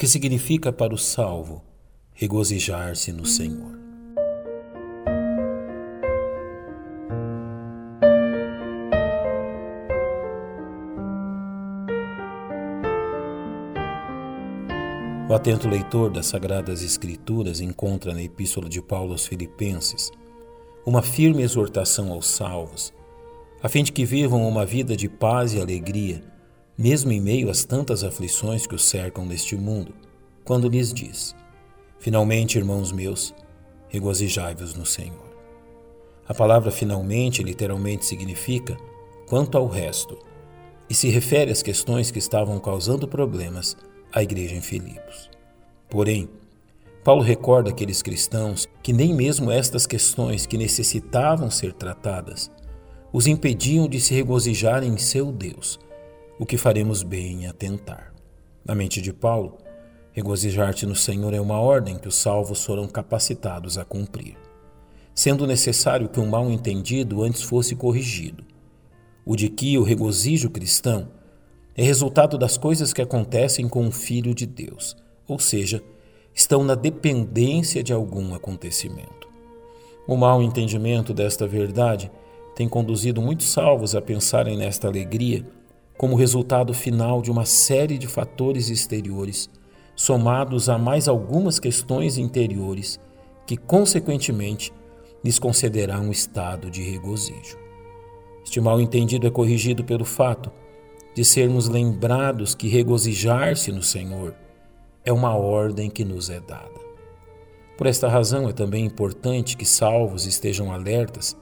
que significa para o salvo regozijar-se no Senhor. O atento leitor das Sagradas Escrituras encontra na Epístola de Paulo aos Filipenses uma firme exortação aos salvos, a fim de que vivam uma vida de paz e alegria, mesmo em meio às tantas aflições que os cercam neste mundo, quando lhes diz: Finalmente, irmãos meus, regozijai-vos no Senhor. A palavra finalmente literalmente significa quanto ao resto e se refere às questões que estavam causando problemas à igreja em Filipos. Porém, Paulo recorda aqueles cristãos que nem mesmo estas questões que necessitavam ser tratadas os impediam de se regozijar em seu Deus, o que faremos bem em atentar. Na mente de Paulo, regozijar-te no Senhor é uma ordem que os salvos foram capacitados a cumprir, sendo necessário que um mal entendido antes fosse corrigido, o de que o regozijo cristão é resultado das coisas que acontecem com o Filho de Deus, ou seja, estão na dependência de algum acontecimento. O mau entendimento desta verdade tem conduzido muitos salvos a pensarem nesta alegria como resultado final de uma série de fatores exteriores, somados a mais algumas questões interiores, que, consequentemente, lhes concederá um estado de regozijo. Este mal entendido é corrigido pelo fato de sermos lembrados que regozijar-se no Senhor é uma ordem que nos é dada. Por esta razão é também importante que salvos estejam alertas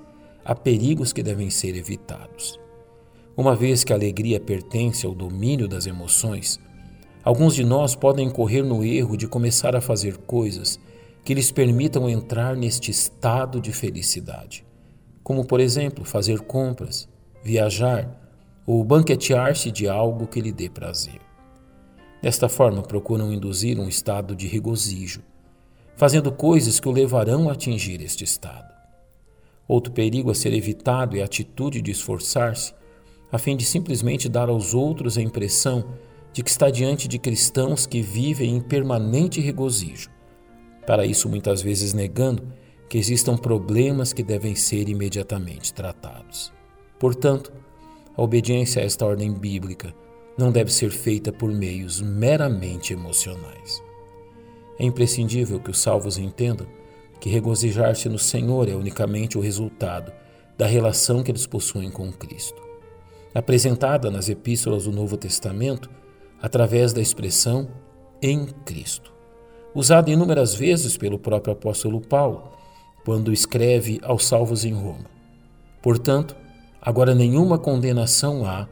a perigos que devem ser evitados. Uma vez que a alegria pertence ao domínio das emoções, alguns de nós podem correr no erro de começar a fazer coisas que lhes permitam entrar neste estado de felicidade, como, por exemplo, fazer compras, viajar ou banquetear-se de algo que lhe dê prazer. Desta forma, procuram induzir um estado de regozijo, fazendo coisas que o levarão a atingir este estado. Outro perigo a ser evitado é a atitude de esforçar-se, a fim de simplesmente dar aos outros a impressão de que está diante de cristãos que vivem em permanente regozijo. Para isso, muitas vezes negando que existam problemas que devem ser imediatamente tratados. Portanto, a obediência a esta ordem bíblica não deve ser feita por meios meramente emocionais. É imprescindível que os salvos entendam que regozijar-se no Senhor é unicamente o resultado da relação que eles possuem com Cristo. Apresentada nas epístolas do Novo Testamento através da expressão em Cristo, usada inúmeras vezes pelo próprio apóstolo Paulo, quando escreve aos salvos em Roma. Portanto, Agora nenhuma condenação há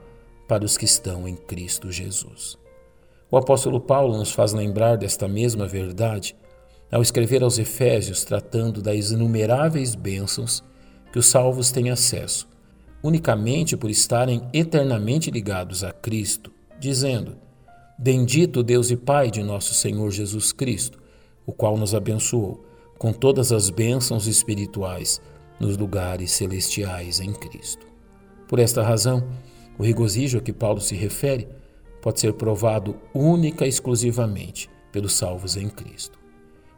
para os que estão em Cristo Jesus. O apóstolo Paulo nos faz lembrar desta mesma verdade ao escrever aos Efésios tratando das inumeráveis bênçãos que os salvos têm acesso, unicamente por estarem eternamente ligados a Cristo, dizendo: Bendito Deus e Pai de nosso Senhor Jesus Cristo, o qual nos abençoou com todas as bênçãos espirituais nos lugares celestiais em Cristo. Por esta razão, o regozijo a que Paulo se refere pode ser provado única e exclusivamente pelos salvos em Cristo,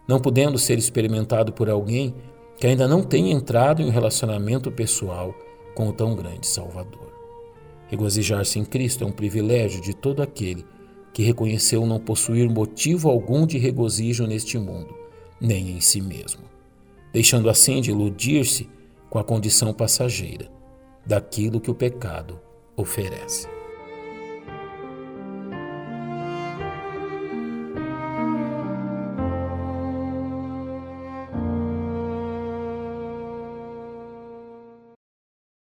não podendo ser experimentado por alguém que ainda não tenha entrado em um relacionamento pessoal com o tão grande Salvador. Regozijar-se em Cristo é um privilégio de todo aquele que reconheceu não possuir motivo algum de regozijo neste mundo, nem em si mesmo, deixando assim de iludir-se com a condição passageira daquilo que o pecado oferece.